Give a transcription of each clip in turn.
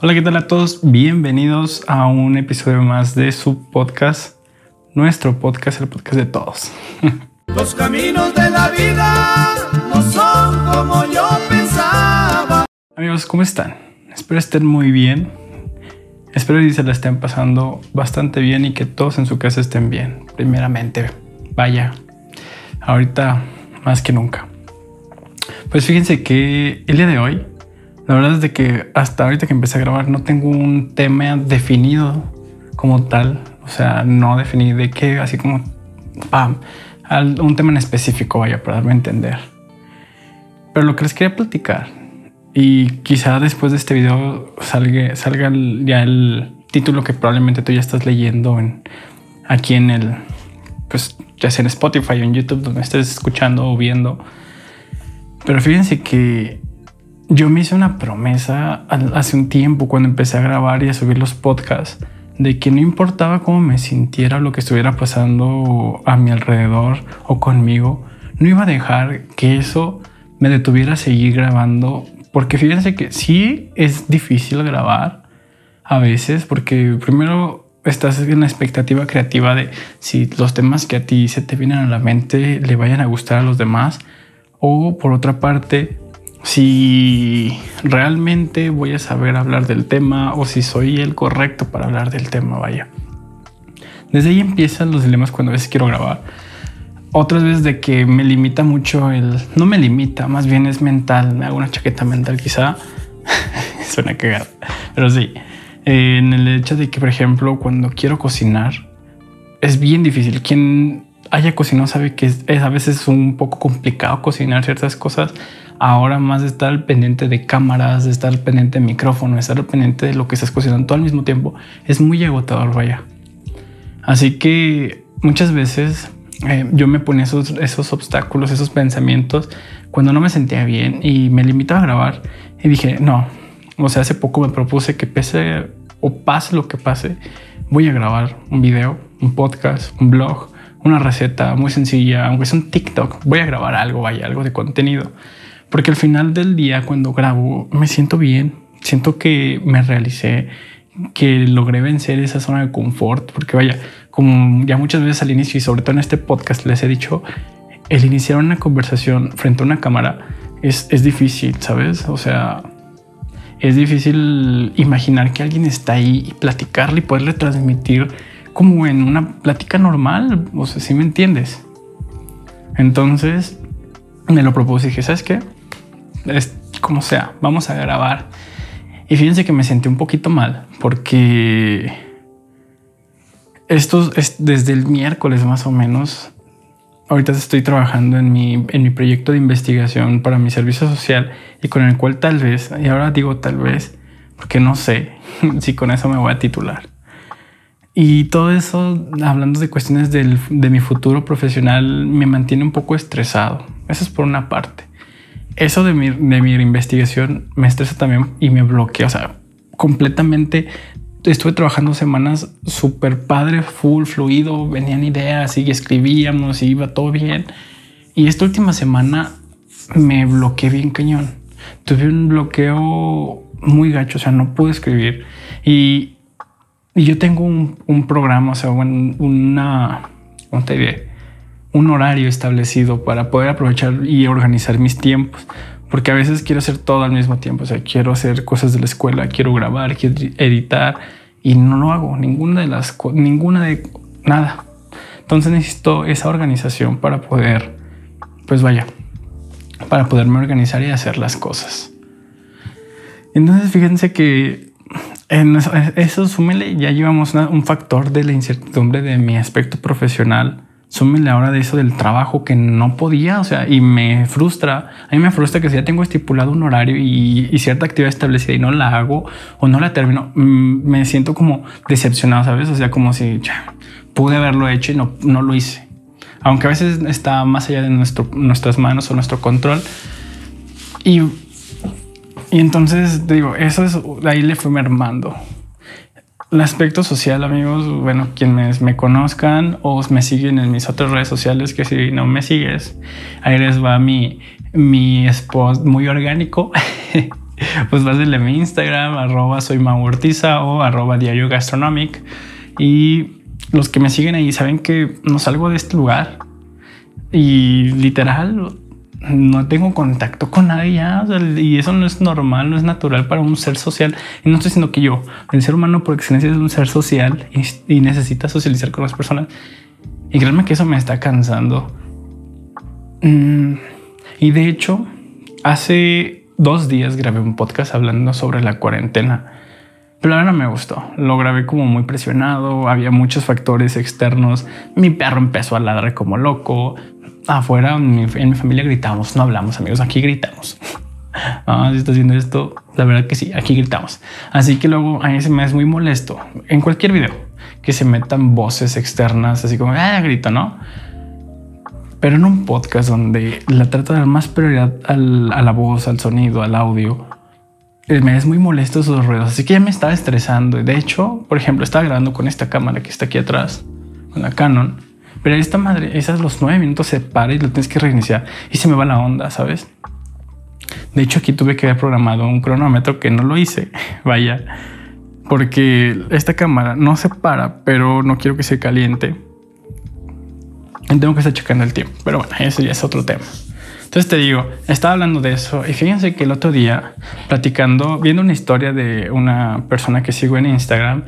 Hola, ¿qué tal a todos? Bienvenidos a un episodio más de su podcast, nuestro podcast, el podcast de todos. Los caminos de la vida no son como yo pensaba. Amigos, ¿cómo están? Espero estén muy bien. Espero que se la estén pasando bastante bien y que todos en su casa estén bien. Primeramente, vaya, ahorita más que nunca. Pues fíjense que el día de hoy, la verdad es de que hasta ahorita que empecé a grabar no tengo un tema definido como tal. O sea, no definí de qué, así como, pam, un tema en específico, vaya, para darme a entender. Pero lo que les quería platicar, y quizá después de este video salga, salga ya el título que probablemente tú ya estás leyendo en, aquí en el, pues ya sea en Spotify o en YouTube, donde estés escuchando o viendo pero fíjense que yo me hice una promesa hace un tiempo cuando empecé a grabar y a subir los podcasts de que no importaba cómo me sintiera lo que estuviera pasando a mi alrededor o conmigo, no iba a dejar que eso me detuviera a seguir grabando, porque fíjense que sí es difícil grabar a veces, porque primero estás en la expectativa creativa de si los temas que a ti se te vienen a la mente le vayan a gustar a los demás, o por otra parte, si realmente voy a saber hablar del tema o si soy el correcto para hablar del tema, vaya. Desde ahí empiezan los dilemas cuando a veces quiero grabar. Otras veces de que me limita mucho el... No me limita, más bien es mental. Me hago una chaqueta mental quizá. Suena cagada. Pero sí. en el hecho de que, por ejemplo, cuando quiero cocinar, es bien difícil. Quien haya cocinado sabe que es, a veces un poco complicado cocinar ciertas cosas. Ahora más de estar pendiente de cámaras, de estar pendiente de micrófono, de estar pendiente de lo que estás cocinando todo al mismo tiempo, es muy agotador, vaya. Así que muchas veces eh, yo me ponía esos, esos obstáculos, esos pensamientos cuando no me sentía bien y me limitaba a grabar y dije, no, o sea, hace poco me propuse que pese o pase lo que pase, voy a grabar un video, un podcast, un blog, una receta muy sencilla, aunque es un TikTok, voy a grabar algo, vaya, algo de contenido. Porque al final del día, cuando grabo, me siento bien, siento que me realicé, que logré vencer esa zona de confort, porque vaya, como ya muchas veces al inicio y sobre todo en este podcast les he dicho, el iniciar una conversación frente a una cámara es, es difícil, ¿sabes? O sea, es difícil imaginar que alguien está ahí y platicarle y poderle transmitir como en una plática normal, o sea, si me entiendes. Entonces me lo propuse y dije, ¿sabes qué? Es como sea, vamos a grabar. Y fíjense que me sentí un poquito mal porque esto es desde el miércoles más o menos. Ahorita estoy trabajando en mi, en mi proyecto de investigación para mi servicio social y con el cual tal vez, y ahora digo tal vez, porque no sé si con eso me voy a titular y todo eso, hablando de cuestiones del, de mi futuro profesional, me mantiene un poco estresado. Eso es por una parte. Eso de mi, de mi investigación me estresa también y me bloquea. O sea, completamente estuve trabajando semanas súper padre, full, fluido, venían ideas y escribíamos y iba todo bien. Y esta última semana me bloqueé bien cañón. Tuve un bloqueo muy gacho, o sea, no pude escribir. Y, y yo tengo un, programa, o sea, una, ¿cómo te diré? Un horario establecido para poder aprovechar y organizar mis tiempos. Porque a veces quiero hacer todo al mismo tiempo. O sea, quiero hacer cosas de la escuela, quiero grabar, quiero editar y no lo hago. Ninguna de las ninguna de nada. Entonces necesito esa organización para poder, pues vaya, para poderme organizar y hacer las cosas. Entonces fíjense que en eso, súmele, ya llevamos un factor de la incertidumbre de mi aspecto profesional. Súmele ahora de eso del trabajo que no podía, o sea, y me frustra. A mí me frustra que si ya tengo estipulado un horario y, cierta actividad establecida y no la hago o no la termino, mm, me siento como decepcionado, ¿sabes? O sea, como si ya, pude haberlo hecho y no, no lo hice. Aunque a veces está más allá de nuestro, nuestras manos o nuestro control. Y y entonces digo, eso es, ahí le fui mermando. El aspecto social, amigos, bueno, quienes me conozcan o me siguen en mis otras redes sociales, que si no me sigues, ahí les va mi, mi spot muy orgánico. pues pásenle mi Instagram, arroba soy Ortiza o arroba diario gastronomic. Y los que me siguen ahí saben que no salgo de este lugar. Y literal, no tengo contacto con nadie y eso no es normal, no es natural para un ser social. Y no estoy diciendo que yo, el ser humano por excelencia es un ser social y, necesita socializar con las personas. Y créanme que eso me está cansando. Mm, y de hecho, hace dos días grabé un podcast hablando sobre la cuarentena. Pero ahora me gustó. Lo grabé como muy presionado. Había muchos factores externos. Mi perro empezó a ladrar como loco afuera en mi, familia gritamos, no hablamos amigos, aquí gritamos. Ah, si estás viendo esto, la verdad que sí, aquí gritamos. Así que luego a mí se me es muy molesto en cualquier video que se metan voces externas, así como, ah, grito, ¿no? Pero en un podcast donde la trato de dar más prioridad a la voz, al sonido, al audio, eh, me es muy molesto esos ruidos. Así que ya me estaba estresando. De hecho, por ejemplo, estaba grabando con esta cámara que está aquí atrás, con la Canon pero esta madre, esas los nueve minutos se para y lo tienes que reiniciar y se me va la onda, ¿sabes? De hecho, aquí tuve que haber programado un cronómetro que no lo hice. Vaya, porque esta cámara no se para, pero no quiero que se caliente. Tengo que estar checando el tiempo. Pero bueno, eso ya es otro tema. Entonces te digo, estaba hablando de eso y fíjense que el otro día, platicando, viendo una historia de una persona que sigo en Instagram,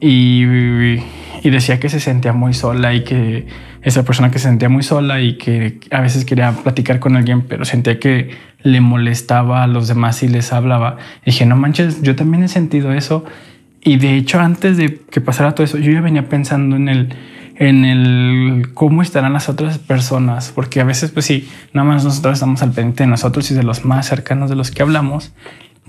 y, decía que se sentía muy sola y que esa persona que se sentía muy sola y que a veces quería platicar con alguien, pero sentía que le molestaba a los demás y les hablaba. Dije, no manches, yo también he sentido eso. Y de hecho, antes de que pasara todo eso, yo ya venía pensando en el, en el cómo estarán las otras personas, porque a veces, pues sí, nada más nosotros estamos al pendiente de nosotros y de los más cercanos de los que hablamos,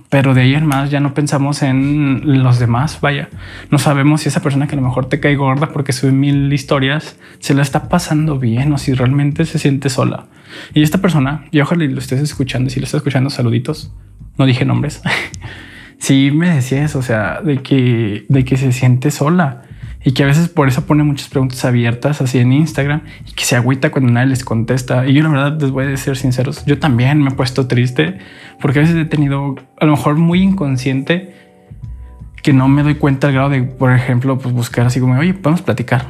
pero de ahí en más ya no pensamos en los demás. Vaya, no sabemos si esa persona que a lo mejor te cae gorda porque sube mil historias se la está pasando bien o si realmente se siente sola. Y esta persona, y ojalá lo estés escuchando, si lo estás escuchando, saluditos. No dije nombres. sí me decía eso, o sea, de que, de que se siente sola y que a veces por eso pone muchas preguntas abiertas así en Instagram y que se agüita cuando nadie les contesta. Y yo la verdad les voy a ser sinceros, yo también me he puesto triste porque a veces he tenido a lo mejor muy inconsciente que no me doy cuenta al grado de, por ejemplo, pues buscar así como, oye, podemos platicar.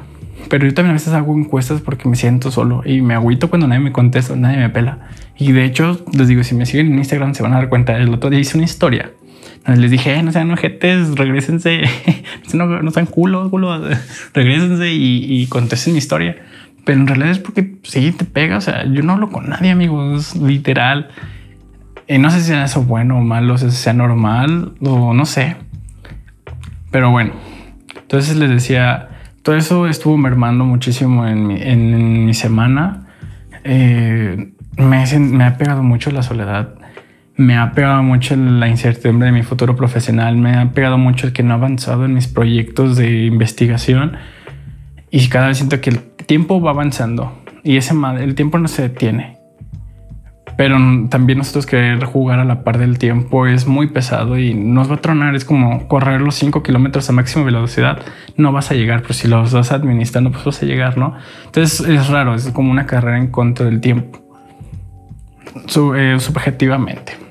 Pero yo también a veces hago encuestas porque me siento solo y me agüito cuando nadie me contesta, nadie me pela. Y de hecho, les digo, si me siguen en Instagram se van a dar cuenta. El otro día hice una historia les dije, eh, no sean ojetes, regresense, no, no sean culos, culos, regresense y, y contesten mi historia. Pero en realidad es porque sí te pega. O sea, yo no hablo con nadie, amigos, literal. Y no sé si sea eso bueno o malo, si sea normal o no sé. Pero bueno, entonces les decía, todo eso estuvo mermando muchísimo en mi, semana. Eh, me ha pegado mucho la soledad me ha pegado mucho la incertidumbre de mi futuro profesional, me ha pegado mucho el que no he avanzado en mis proyectos de investigación y cada vez siento que el tiempo va avanzando y ese el tiempo no se detiene. Pero también nosotros querer jugar a la par del tiempo es muy pesado y nos va a tronar. Es como correr los 5 kilómetros a máxima velocidad. No vas a llegar, pero si los vas administrando, pues vas a llegar, ¿no? Entonces es raro, es como una carrera en contra del tiempo. Eh, subjetivamente.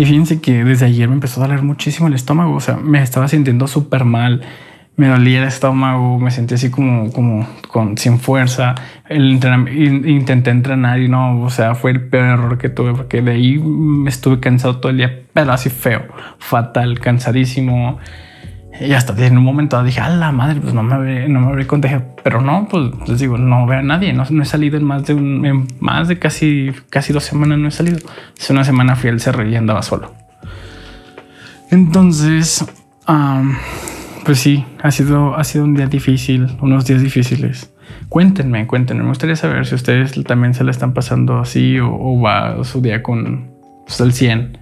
Y fíjense que desde ayer me empezó a doler muchísimo el estómago. O sea, me estaba sintiendo súper mal. Me dolía el estómago, me sentí así como, como con, sin fuerza. El intenté entrenar y no, o sea, fue el peor error que tuve porque de ahí me estuve cansado todo el día, pero así feo, fatal, cansadísimo. Y hasta en un momento dije, a la madre, pues no me habré, no me habré contagiado. Pero no, pues les digo, no veo a nadie. No, no he salido en más de un, más de casi, casi dos semanas no he salido. Hace una semana fui al cerro y andaba solo. Entonces, pues sí, ha sido, ha sido un día difícil, unos días difíciles. Cuéntenme, cuéntenme. Me gustaría saber si ustedes también se le están pasando así o, va su día con pues, el 100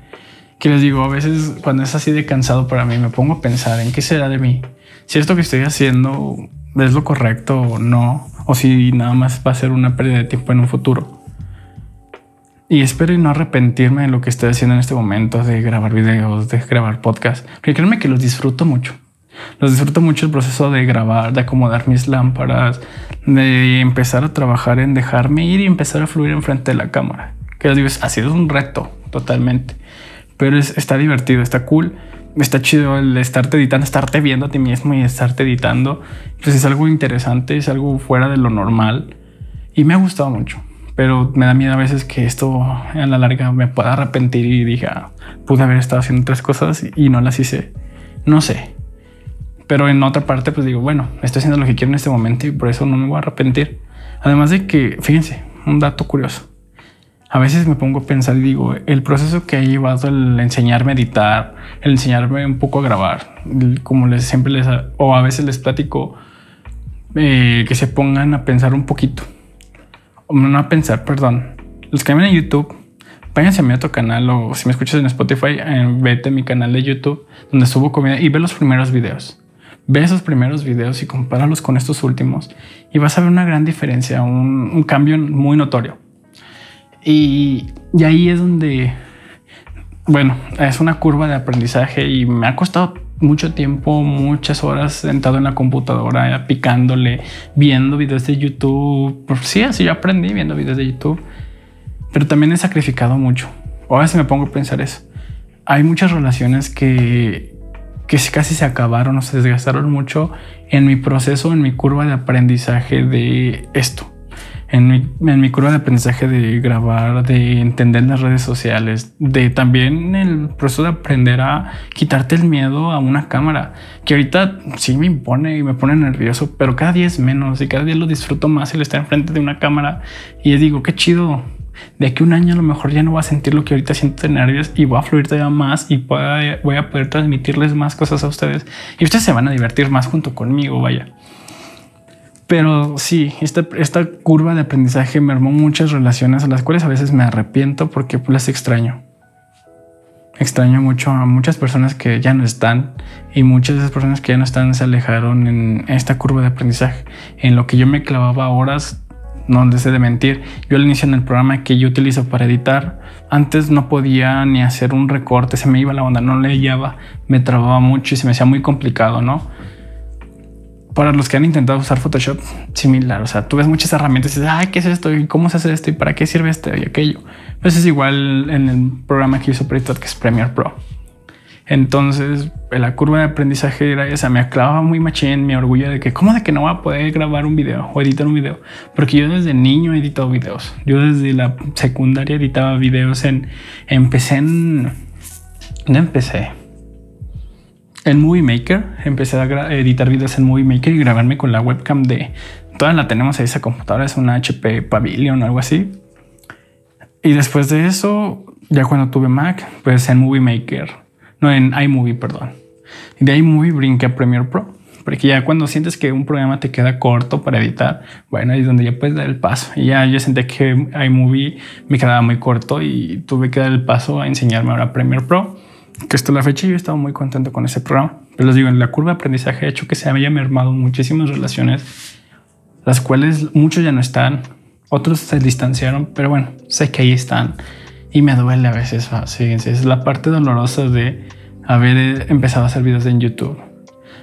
que les digo, a veces cuando es así de cansado para mí, me pongo a pensar en qué será de mí. Si esto que estoy haciendo es lo correcto o no, o si nada más va a ser una pérdida de tiempo en un futuro. Y espero no arrepentirme de lo que estoy haciendo en este momento, de grabar videos, de grabar podcast, porque créanme que los disfruto mucho. Los disfruto mucho el proceso de grabar, de acomodar mis lámparas, de empezar a trabajar en dejarme ir y empezar a fluir enfrente de la cámara. Que les digo, ha sido un reto, totalmente. Pero está divertido, está cool. Está chido el estarte editando, estarte viendo a ti mismo y estarte editando. Pues es algo interesante, es algo fuera de lo normal. Y me ha gustado mucho. Pero me da miedo a veces que esto a la larga me pueda arrepentir y diga, pude haber estado haciendo otras cosas y no las hice. No sé. Pero en otra parte, pues digo, bueno, estoy haciendo lo que quiero en este momento y por eso no me voy a arrepentir. Además de que, fíjense, un dato curioso. A veces me pongo a pensar y digo, el proceso que ha llevado el enseñarme a editar, el enseñarme un poco a grabar, como les siempre les, o a veces les platico, eh, que se pongan a pensar un poquito. O no a pensar, perdón. Los que ven en YouTube, váyanse a mi otro canal o si me escuchas en Spotify, eh, vete a mi canal de YouTube donde subo comida y ve los primeros videos. Ve esos primeros videos y compáralos con estos últimos y vas a ver una gran diferencia, un, cambio muy notorio. Y, ahí es donde, bueno, es una curva de aprendizaje y me ha costado mucho tiempo, muchas horas sentado en la computadora, picándole, viendo videos de YouTube. Sí, así yo aprendí viendo videos de YouTube, pero también he sacrificado mucho. Ahora si me pongo a pensar eso. Hay muchas relaciones que, que casi se acabaron o se desgastaron mucho en mi proceso, en mi curva de aprendizaje de esto. En mi, en mi, curva de aprendizaje de grabar, de entender las redes sociales, de también el proceso de aprender a quitarte el miedo a una cámara, que ahorita sí me impone y me pone nervioso, pero cada día es menos y cada día lo disfruto más el estar enfrente de una cámara y digo, qué chido, de aquí un año a lo mejor ya no voy a sentir lo que ahorita siento de nervios y voy a fluir todavía más y voy a poder transmitirles más cosas a ustedes y ustedes se van a divertir más junto conmigo, vaya. Pero sí, esta, esta curva de aprendizaje me armó muchas relaciones a las cuales a veces me arrepiento porque las extraño. Extraño mucho a muchas personas que ya no están y muchas de esas personas que ya no están se alejaron en esta curva de aprendizaje. En lo que yo me clavaba horas no deseo de mentir. Yo al inicio en el programa que yo utilizo para editar, antes no podía ni hacer un recorte, se me iba la onda, no le me trababa mucho y se me hacía muy complicado, ¿no? Para los que han intentado usar Photoshop, similar, o sea, tú ves muchas herramientas y dices, ay, ¿qué es esto? ¿Y cómo se hace esto? ¿Y para qué sirve esto y aquello? Pues es igual en el programa que uso editar, que es Premiere Pro. Entonces, la curva de aprendizaje era esa. Me aclavaba muy machín mi orgullo de que, ¿cómo de que no voy a poder grabar un video o editar un video? Porque yo desde niño he editado videos. Yo desde la secundaria editaba videos en. Empecé en. ¿Dónde empecé? En Movie Maker. Empecé a editar videos en Movie Maker y grabarme con la webcam de. Toda la tenemos ahí, esa computadora es una HP Pavilion o algo así. Y después de eso, ya cuando tuve Mac, pues en Movie Maker no, en iMovie, perdón. Y de iMovie brinqué a Premiere Pro. Porque ya cuando sientes que un programa te queda corto para editar, bueno, ahí es donde ya puedes dar el paso. Y ya yo sentí que iMovie me quedaba muy corto y tuve que dar el paso a enseñarme ahora Premiere Pro. Que esto la fecha yo he estado muy contento con ese programa. Pero les digo, en la curva de aprendizaje ha hecho que se haya mermado muchísimas relaciones, las cuales muchos ya no están, otros se distanciaron, pero bueno, sé que ahí están y me duele a veces, fíjense, es la parte dolorosa de haber eh, empezado a hacer videos en YouTube.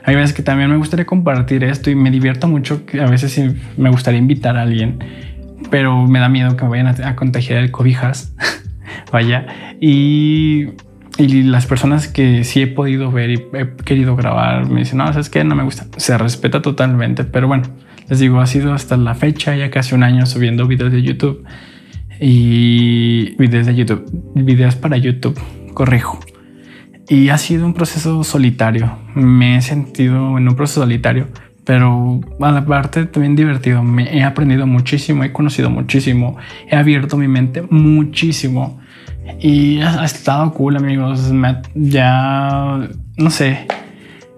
Hay veces que también me gustaría compartir esto y me divierto mucho, que a veces me gustaría invitar a alguien, pero me da miedo que me vayan a, contagiar el cobijas, vaya, y, y las personas que sí he podido ver y he querido grabar me dicen, no, es que no me gusta, se respeta totalmente, pero bueno, les digo, ha sido hasta la fecha, ya casi un año subiendo videos de YouTube y videos de YouTube, videos para YouTube, corrijo. Y ha sido un proceso solitario. Me he sentido en un proceso solitario, pero a la parte también divertido. Me he aprendido muchísimo, he conocido muchísimo, he abierto mi mente muchísimo y ha, estado cool, amigos. ya no sé,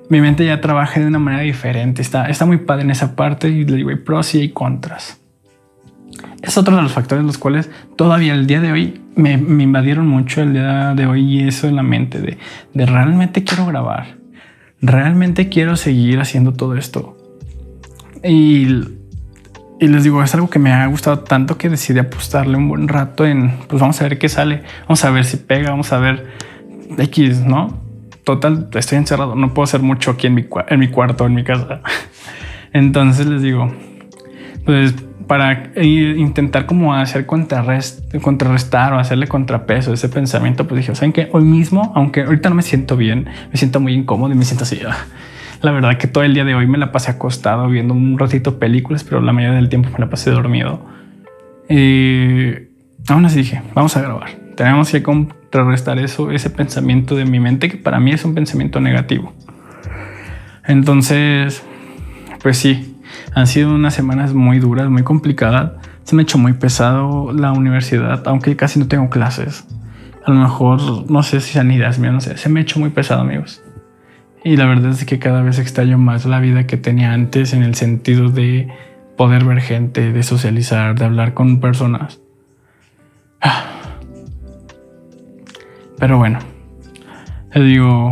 mi mente ya trabaja de una manera diferente. Está, está muy padre en esa parte y le digo, hay pros y hay contras es otro de los factores los cuales todavía el día de hoy me, invadieron mucho el día de hoy y eso en la mente de, de realmente quiero grabar, realmente quiero seguir haciendo todo esto. Y, y les digo, es algo que me ha gustado tanto que decidí apostarle un buen rato en, pues vamos a ver qué sale, vamos a ver si pega, vamos a ver X, ¿no? Total, estoy encerrado, no puedo hacer mucho aquí en mi, en mi cuarto, en mi casa. Entonces les digo, pues para intentar como hacer contrarrestar o hacerle contrapeso a ese pensamiento, pues dije, ¿saben qué? Hoy mismo, aunque ahorita no me siento bien, me siento muy incómodo y me siento así. La verdad que todo el día de hoy me la pasé acostado viendo un ratito películas, pero la mayoría del tiempo me la pasé dormido. Y aún así dije, vamos a grabar. Tenemos que contrarrestar eso, ese pensamiento de mi mente que para mí es un pensamiento negativo. Entonces, pues sí, han sido unas semanas muy duras, muy complicadas. Se me ha hecho muy pesado la universidad, aunque casi no tengo clases. A lo mejor, no sé si sean ideas mías, no sé. Se me ha muy pesado, amigos. Y la verdad es que cada vez extraño más la vida que tenía antes en el sentido de poder ver gente, de socializar, de hablar con personas. Ah. Pero bueno, les digo,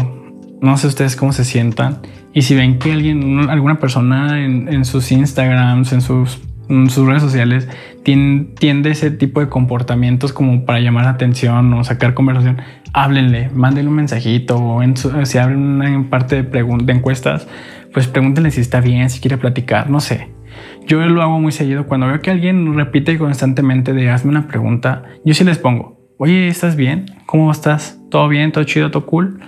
no sé ustedes cómo se sientan. Y si ven que alguien, alguna persona en, sus Instagrams, en sus, redes sociales, tiende, ese tipo de comportamientos como para llamar la atención o sacar conversación, háblenle, mándenle un mensajito o en si abren una parte de, de encuestas, pues pregúntenle si está bien, si quiere platicar, no sé. Yo lo hago muy seguido. Cuando veo que alguien repite constantemente de hazme una pregunta, yo sí les pongo, oye, ¿estás bien? ¿Cómo estás? ¿Todo bien? ¿Todo chido? ¿Todo cool?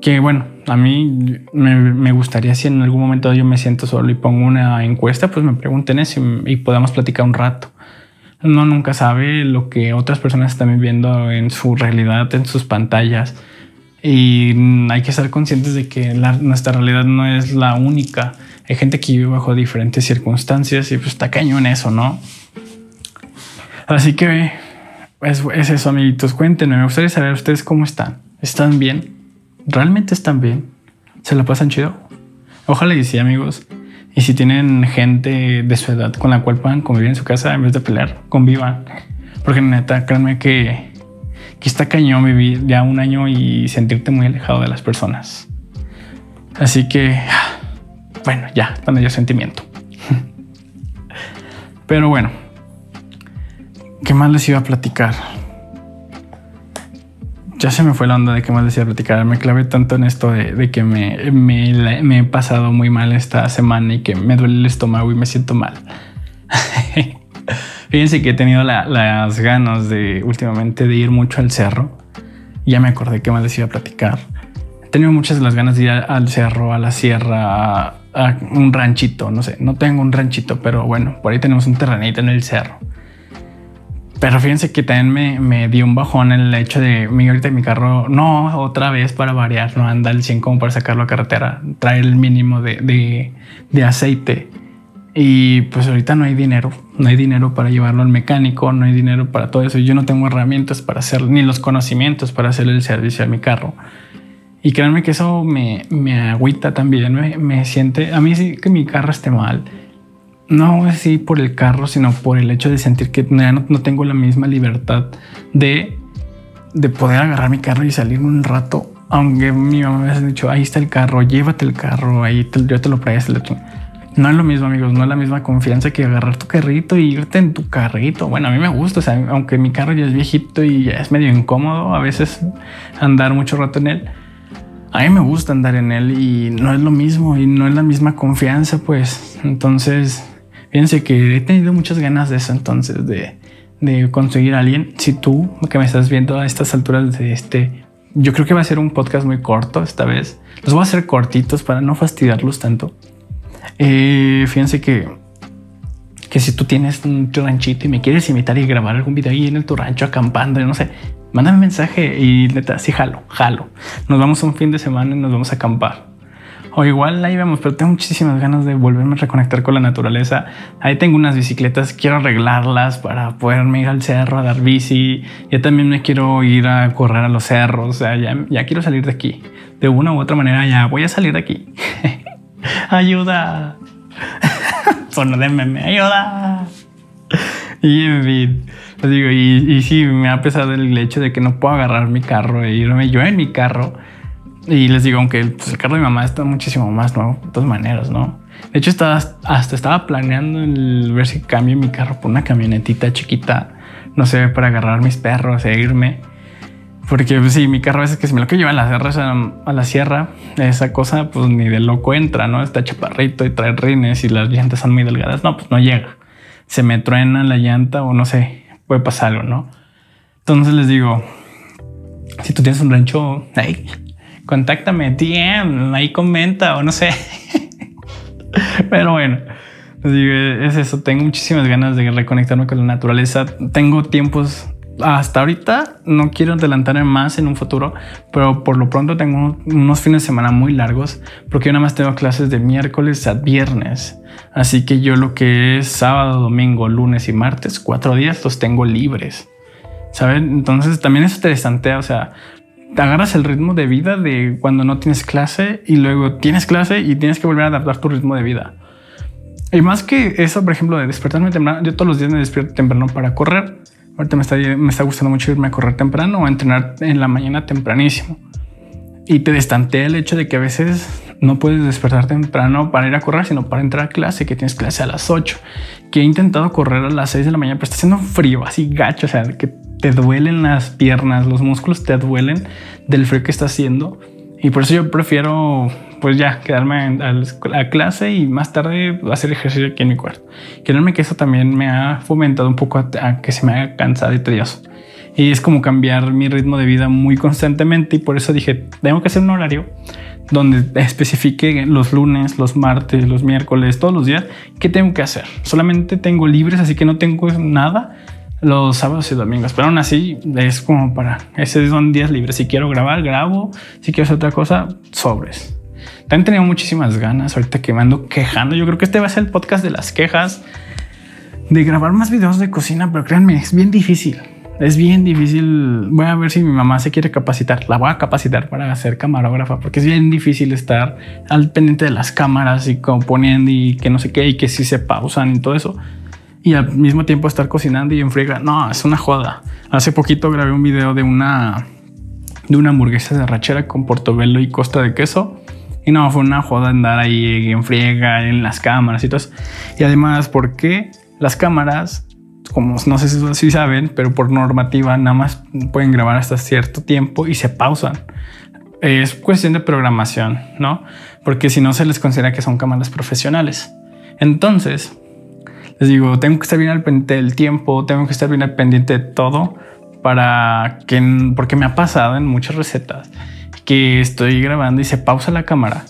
que bueno, a mí me, gustaría si en algún momento yo me siento solo y pongo una encuesta, pues me pregunten eso y, podamos platicar un rato. Uno nunca sabe lo que otras personas están viviendo en su realidad, en sus pantallas. Y hay que estar conscientes de que nuestra realidad no es la única. Hay gente que vive bajo diferentes circunstancias y pues está cañón eso, ¿no? Así que es, es eso, amiguitos. Cuéntenme, me gustaría saber ustedes cómo están. ¿Están bien? realmente están bien, se la pasan chido. Ojalá y sí, amigos. Y si tienen gente de su edad con la cual puedan convivir en su casa en vez de pelear, convivan. Porque neta, créanme que, que está cañón vivir ya un año y sentirte muy alejado de las personas. Así que, bueno, ya, cuando yo sentimiento. Pero bueno, ¿qué más les iba a platicar? Ya se me fue la onda de que más decía platicar. Me clavé tanto en esto de, que me, me, he pasado muy mal esta semana y que me duele el estómago y me siento mal. Fíjense que he tenido las ganas de últimamente de ir mucho al cerro. Ya me acordé que más les iba a platicar. He tenido muchas las ganas de ir al cerro, a la sierra, a, a un ranchito. No sé, no tengo un ranchito, pero bueno, por ahí tenemos un terrenito en el cerro pero fíjense que también me, me dio un bajón el hecho de mi ahorita mi carro, no, otra vez para variar, no anda el 100 como para sacarlo a carretera, trae el mínimo de, de, de aceite. Y pues ahorita no hay dinero, no hay dinero para llevarlo al mecánico, no hay dinero para todo eso. Yo no tengo herramientas para hacer, ni los conocimientos para hacer el servicio a mi carro. Y créanme que eso me, me agüita también, me, me siente, a mí sí que mi carro esté mal no así por el carro, sino por el hecho de sentir que no, no tengo la misma libertad de, de poder agarrar mi carro y salir un rato. Aunque mi mamá me ha dicho, ahí está el carro, llévate el carro, ahí yo te lo presto. No es lo mismo, amigos, no es la misma confianza que agarrar tu carrito y irte en tu carrito. Bueno, a mí me gusta, o sea, aunque mi carro ya es viejito y ya es medio incómodo a veces andar mucho rato en él. A mí me gusta andar en él y no es lo mismo y no es la misma confianza, pues. Entonces, Fíjense que he tenido muchas ganas de eso entonces, de, de conseguir a alguien. Si tú que me estás viendo a estas alturas de este, yo creo que va a ser un podcast muy corto esta vez. Los voy a hacer cortitos para no fastidiarlos tanto. Eh, fíjense que, que si tú tienes un ranchito y me quieres invitar y grabar algún video ahí en tu rancho acampando, no sé, mándame un mensaje y neta, sí, jalo, jalo. Nos vamos un fin de semana y nos vamos a acampar. O igual ahí vemos, pero tengo muchísimas ganas de volverme a reconectar con la naturaleza. Ahí tengo unas bicicletas, quiero arreglarlas para poderme ir al cerro a dar bici. Ya también me quiero ir a correr a los cerros. O sea, ya, ya quiero salir de aquí. De una u otra manera, ya voy a salir de aquí. ayuda. Sono de ayuda. Y en fin, digo, y, y sí, me ha pesado el hecho de que no puedo agarrar mi carro e irme yo en mi carro y les digo, aunque el carro de mi mamá está muchísimo más nuevo, de todas maneras, ¿no? De hecho, estaba, hasta estaba planeando el ver si cambio mi carro por una camionetita chiquita, no sé, para agarrar mis perros e irme. Porque pues, sí, mi carro a veces que si me lo que lleva a la, a la sierra, esa cosa pues ni de loco entra, ¿no? Está chaparrito y trae rines y las llantas son muy delgadas. No, pues no llega. se me truena la llanta o no sé, puede pasar algo, ¿no? Entonces les digo, si tú tienes un rancho, ahí, contáctame, DM, ahí comenta o no sé. Pero bueno, digo, es eso, tengo muchísimas ganas de reconectarme con la naturaleza. Tengo tiempos hasta ahorita no quiero adelantarme más en un futuro, pero por lo pronto tengo unos fines de semana muy largos porque yo nada más tengo clases de miércoles a viernes. Así que yo lo que es sábado, domingo, lunes y martes, cuatro días los tengo libres. ¿Saben? Entonces también eso te destantea, o sea, te agarras el ritmo de vida de cuando no tienes clase y luego tienes clase y tienes que volver a adaptar tu ritmo de vida. Y más que eso, por ejemplo, de despertarme temprano, yo todos los días me despierto temprano para correr. Ahorita me está, me está gustando mucho irme a correr temprano o entrenar en la mañana tempranísimo. Y te destantea el hecho de que a veces no puedes despertar temprano para ir a correr, sino para entrar a clase, que tienes clase a las 8. Que he intentado correr a las 6 de la mañana, pero está haciendo frío, así gacho, o sea, que te duelen las piernas, los músculos te duelen del frío que está haciendo. Y por eso yo prefiero pues ya quedarme a la clase y más tarde hacer ejercicio aquí en mi cuarto. Créanme que eso también me ha fomentado un poco a, que se me haga cansado y tedioso. Y es como cambiar mi ritmo de vida muy constantemente y por eso dije, tengo que hacer un horario donde especifique los lunes, los martes, los miércoles, todos los días, qué tengo que hacer. Solamente tengo libres, así que no tengo nada los sábados y domingos, pero aún así es como para, esos son días libres. Si quiero grabar, grabo. Si quiero hacer otra cosa, sobres. También tenido muchísimas ganas ahorita que me ando quejando. Yo creo que este va a ser el podcast de las quejas, de grabar más videos de cocina, pero créanme, es bien difícil. Es bien difícil. Voy a ver si mi mamá se quiere capacitar. La voy a capacitar para ser camarógrafa, porque es bien difícil estar al pendiente de las cámaras y componiendo y que no sé qué, y que si se pausan y todo eso. Y al mismo tiempo estar cocinando y en friega. No, es una joda. Hace poquito grabé un video de una de una hamburguesa de rachera con portobello y costa de queso y no, fue una joda andar ahí en friega, en las cámaras y todo. Y además, porque las cámaras, como no sé si, saben, pero por normativa nada más pueden grabar hasta cierto tiempo y se pausan. Es cuestión de programación, ¿no? Porque si no se les considera que son cámaras profesionales. Entonces, les digo, tengo que estar bien al pendiente del tiempo, tengo que estar bien al pendiente de todo para que, porque me ha pasado en muchas recetas que estoy grabando y se pausa la cámara.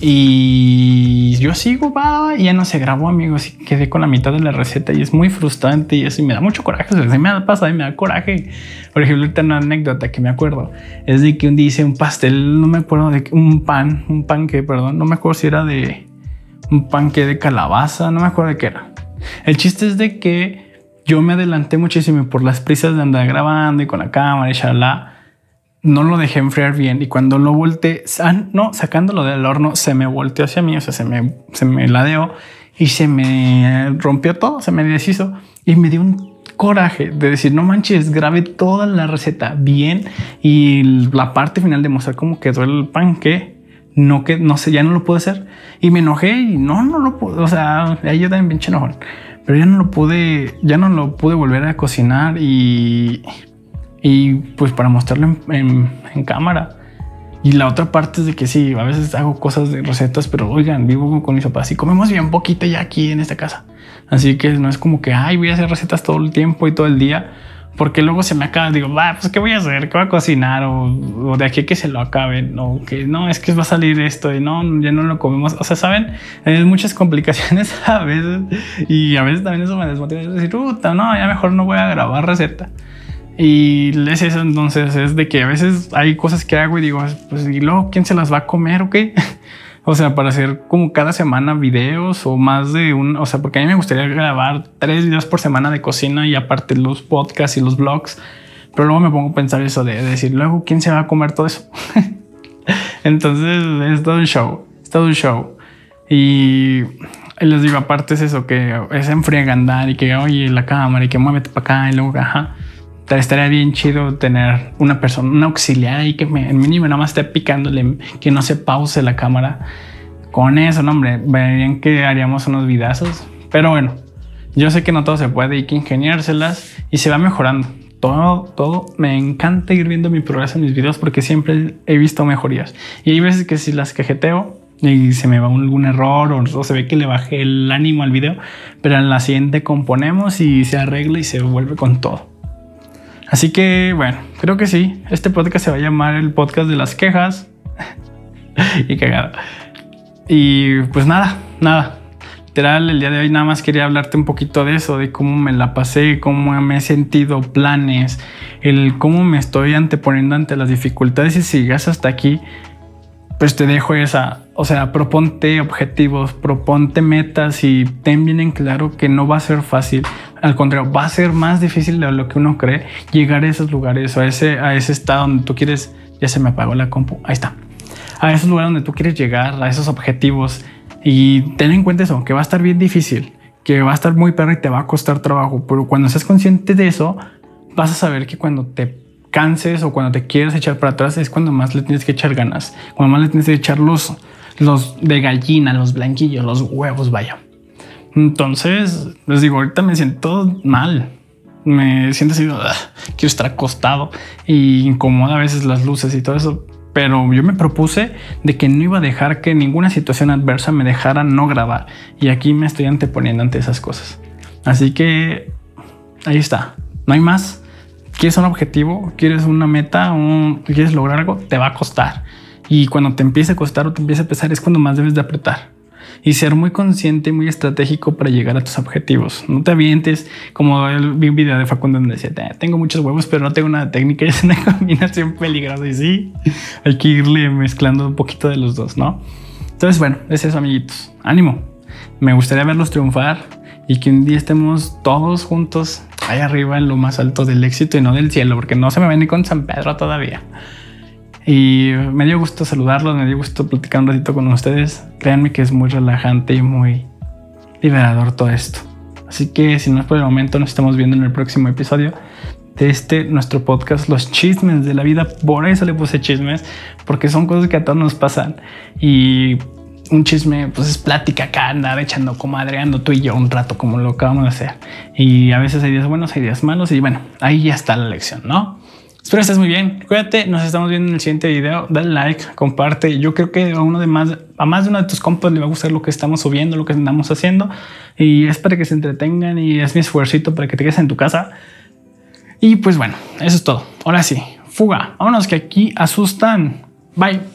Y yo sigo, va, y ya no se grabó, amigos, y quedé con la mitad de la receta y es muy frustrante y eso me da mucho coraje. O sea, me ha pasado y me da coraje. Por ejemplo, ahorita una anécdota que me acuerdo es de que un día hice un pastel, no me acuerdo de un pan, un pan que, perdón, no me acuerdo si era de un pan que de calabaza, no me acuerdo de qué era. El chiste es de que yo me adelanté muchísimo por las prisas de andar grabando y con la cámara y shalá no lo dejé enfriar bien y cuando lo volteé, no, sacándolo del horno, se me volteó hacia mí, o sea, se me, se me ladeó y se me rompió todo, se me deshizo y me dio un coraje de decir, no manches, grabé toda la receta bien y la parte final de mostrar cómo quedó el pan que no que no sé, ya no lo pude hacer y me enojé y no, no lo pude, o sea, ahí yo también pinche enojón, pero ya no lo pude, ya no lo pude volver a cocinar y y pues para mostrarlo en, cámara. Y la otra parte es de que sí, a veces hago cosas de recetas, pero oigan, vivo con mis papás y comemos bien poquito ya aquí en esta casa. Así que no es como que, ay, voy a hacer recetas todo el tiempo y todo el día, porque luego se me acaba, digo, va, pues qué voy a hacer, qué voy a cocinar o, de aquí que se lo acaben o que no, es que va a salir esto y no, ya no lo comemos. O sea, saben, hay muchas complicaciones a veces y a veces también eso me desmotiva. Es decir, puta, no, ya mejor no voy a grabar receta. Y es eso, entonces es de que a veces hay cosas que hago y digo, pues y luego quién se las va a comer o qué. o sea, para hacer como cada semana videos o más de un, o sea, porque a mí me gustaría grabar tres videos por semana de cocina y aparte los podcasts y los vlogs. Pero luego me pongo a pensar eso de, decir, luego quién se va a comer todo eso. entonces es todo un show, es todo un show. Y les digo, aparte es eso, que es enfriega andar y que oye la cámara y que muévete para acá y luego, ajá estaría bien chido tener una persona, un auxiliar y que me, en mínimo nada más esté picándole, que no se pause la cámara. Con eso, no, hombre, verían que haríamos unos vidazos. Pero bueno, yo sé que no todo se puede, hay que ingeniárselas y se va mejorando. Todo, todo, me encanta ir viendo mi progreso en mis videos porque siempre he visto mejorías. Y hay veces que si las cajeteo, y se me va algún error o, se ve que le bajé el ánimo al video, pero en la siguiente componemos y se arregla y se vuelve con todo. Así que bueno, creo que sí, este podcast se va a llamar el podcast de las quejas y cagada. Y pues nada, nada. Literal, el día de hoy nada más quería hablarte un poquito de eso, de cómo me la pasé, cómo me he sentido, planes, el cómo me estoy anteponiendo ante las dificultades y si llegas hasta aquí, pues te dejo esa, o sea, proponte objetivos, proponte metas y ten bien en claro que no va a ser fácil. Al contrario, va a ser más difícil de lo que uno cree llegar a esos lugares o a ese, a ese estado donde tú quieres. Ya se me apagó la compu. Ahí está. A esos lugares donde tú quieres llegar, a esos objetivos. Y ten en cuenta eso, que va a estar bien difícil, que va a estar muy perro y te va a costar trabajo. Pero cuando seas consciente de eso, vas a saber que cuando te canses o cuando te quieres echar para atrás es cuando más le tienes que echar ganas, cuando más le tienes que echar los, los de gallina, los blanquillos, los huevos, vaya. Entonces, les digo, ahorita me siento mal. Me siento así, quiero estar acostado y incomoda a veces las luces y todo eso. Pero yo me propuse de que no iba a dejar que ninguna situación adversa me dejara no grabar. Y aquí me estoy anteponiendo ante esas cosas. Así que ahí está. No hay más quieres un objetivo, quieres una meta, un, quieres lograr algo, te va a costar. Y cuando te empiece a costar o te empiece a pesar es cuando más debes de apretar. Y ser muy consciente y muy estratégico para llegar a tus objetivos. No te avientes, como vi un video de Facundo donde decía, tengo muchos huevos, pero no tengo una técnica. Es una combinación peligrosa. Y sí, hay que irle mezclando un poquito de los dos, ¿no? Entonces, bueno, es eso, amiguitos. Ánimo. Me gustaría verlos triunfar y que un día estemos todos juntos ahí arriba en lo más alto del éxito y no del cielo, porque no se me ven con San Pedro todavía. Y me dio gusto saludarlos, me dio gusto platicar un ratito con ustedes. Créanme que es muy relajante y muy liberador todo esto. Así que si no es por el momento, nos estamos viendo en el próximo episodio de este nuestro podcast, Los Chismes de la Vida. Por eso le puse chismes, porque son cosas que a todos nos pasan. Y un chisme, pues es plática acá, andar echando comadreando tú y yo un rato, como lo acabamos de hacer. Y a veces hay días buenos, hay días malos, y bueno, ahí ya está la lección, ¿no? Espero que estés muy bien. Cuídate, nos estamos viendo en el siguiente video. Dale like, comparte. Yo creo que a uno de más, a más de uno de tus compas le va a gustar lo que estamos subiendo, lo que estamos haciendo. Y es para que se entretengan y es mi esfuerzo para que te quedes en tu casa. Y pues bueno, eso es todo. Ahora sí, fuga. Vámonos que aquí asustan. Bye.